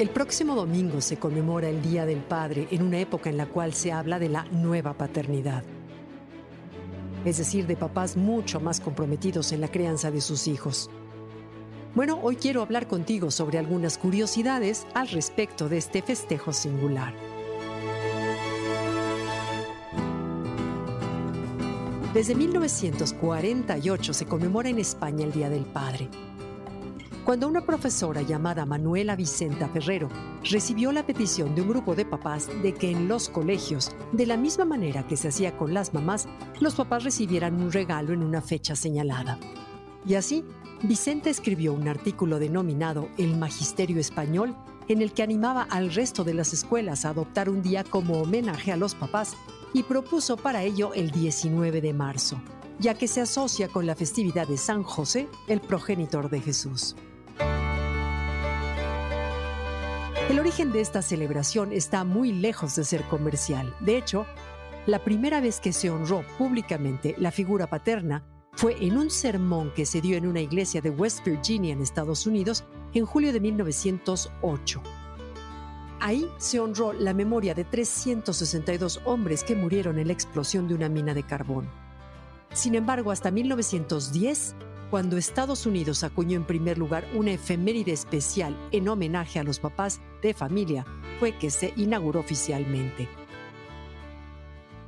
El próximo domingo se conmemora el Día del Padre en una época en la cual se habla de la nueva paternidad. Es decir, de papás mucho más comprometidos en la crianza de sus hijos. Bueno, hoy quiero hablar contigo sobre algunas curiosidades al respecto de este festejo singular. Desde 1948 se conmemora en España el Día del Padre. Cuando una profesora llamada Manuela Vicenta Ferrero recibió la petición de un grupo de papás de que en los colegios, de la misma manera que se hacía con las mamás, los papás recibieran un regalo en una fecha señalada. Y así, Vicenta escribió un artículo denominado El Magisterio Español, en el que animaba al resto de las escuelas a adoptar un día como homenaje a los papás y propuso para ello el 19 de marzo, ya que se asocia con la festividad de San José, el progenitor de Jesús. El origen de esta celebración está muy lejos de ser comercial. De hecho, la primera vez que se honró públicamente la figura paterna fue en un sermón que se dio en una iglesia de West Virginia en Estados Unidos en julio de 1908. Ahí se honró la memoria de 362 hombres que murieron en la explosión de una mina de carbón. Sin embargo, hasta 1910, cuando Estados Unidos acuñó en primer lugar una efeméride especial en homenaje a los papás de familia, fue que se inauguró oficialmente.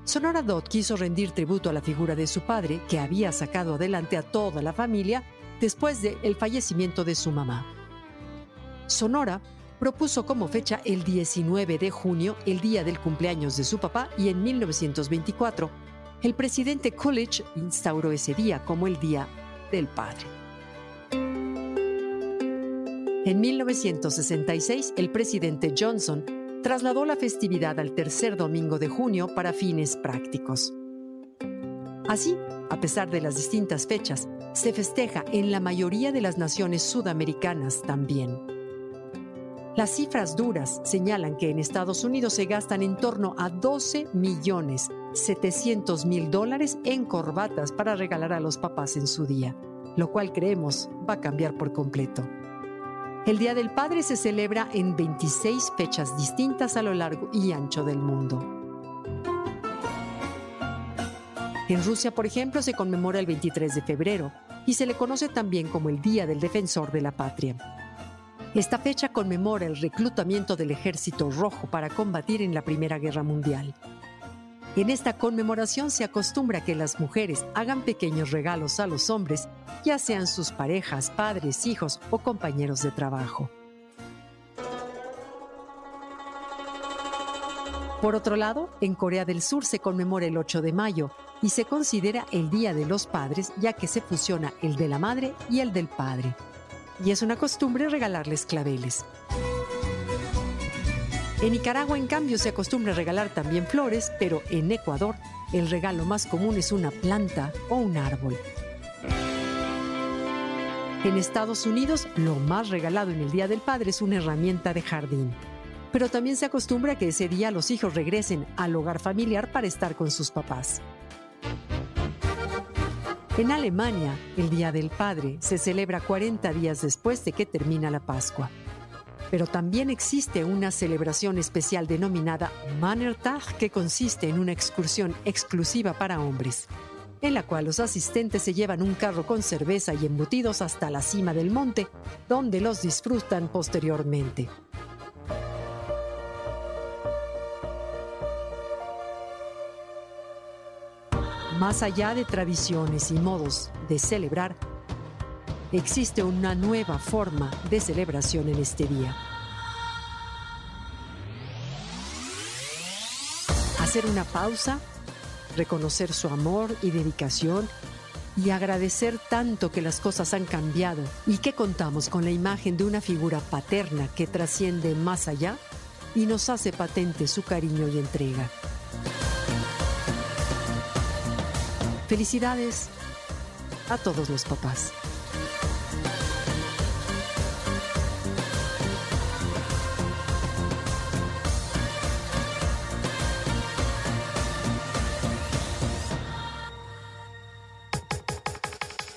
Sonora Dodd quiso rendir tributo a la figura de su padre, que había sacado adelante a toda la familia después del fallecimiento de su mamá. Sonora propuso como fecha el 19 de junio, el día del cumpleaños de su papá, y en 1924, el presidente Coolidge instauró ese día como el Día del Padre. En 1966, el presidente Johnson trasladó la festividad al tercer domingo de junio para fines prácticos. Así, a pesar de las distintas fechas, se festeja en la mayoría de las naciones sudamericanas también. Las cifras duras señalan que en Estados Unidos se gastan en torno a 12 millones 700 mil dólares en corbatas para regalar a los papás en su día, lo cual creemos va a cambiar por completo. El Día del Padre se celebra en 26 fechas distintas a lo largo y ancho del mundo. En Rusia, por ejemplo, se conmemora el 23 de febrero y se le conoce también como el Día del Defensor de la Patria. Esta fecha conmemora el reclutamiento del Ejército Rojo para combatir en la Primera Guerra Mundial. En esta conmemoración se acostumbra que las mujeres hagan pequeños regalos a los hombres, ya sean sus parejas, padres, hijos o compañeros de trabajo. Por otro lado, en Corea del Sur se conmemora el 8 de mayo y se considera el Día de los Padres ya que se fusiona el de la madre y el del padre. Y es una costumbre regalarles claveles. En Nicaragua, en cambio, se acostumbra a regalar también flores, pero en Ecuador el regalo más común es una planta o un árbol. En Estados Unidos, lo más regalado en el Día del Padre es una herramienta de jardín. Pero también se acostumbra que ese día los hijos regresen al hogar familiar para estar con sus papás. En Alemania, el Día del Padre se celebra 40 días después de que termina la Pascua pero también existe una celebración especial denominada Mannertag que consiste en una excursión exclusiva para hombres, en la cual los asistentes se llevan un carro con cerveza y embutidos hasta la cima del monte, donde los disfrutan posteriormente. Más allá de tradiciones y modos de celebrar, existe una nueva forma de celebración en este día. Hacer una pausa reconocer su amor y dedicación y agradecer tanto que las cosas han cambiado y que contamos con la imagen de una figura paterna que trasciende más allá y nos hace patente su cariño y entrega. Felicidades a todos los papás.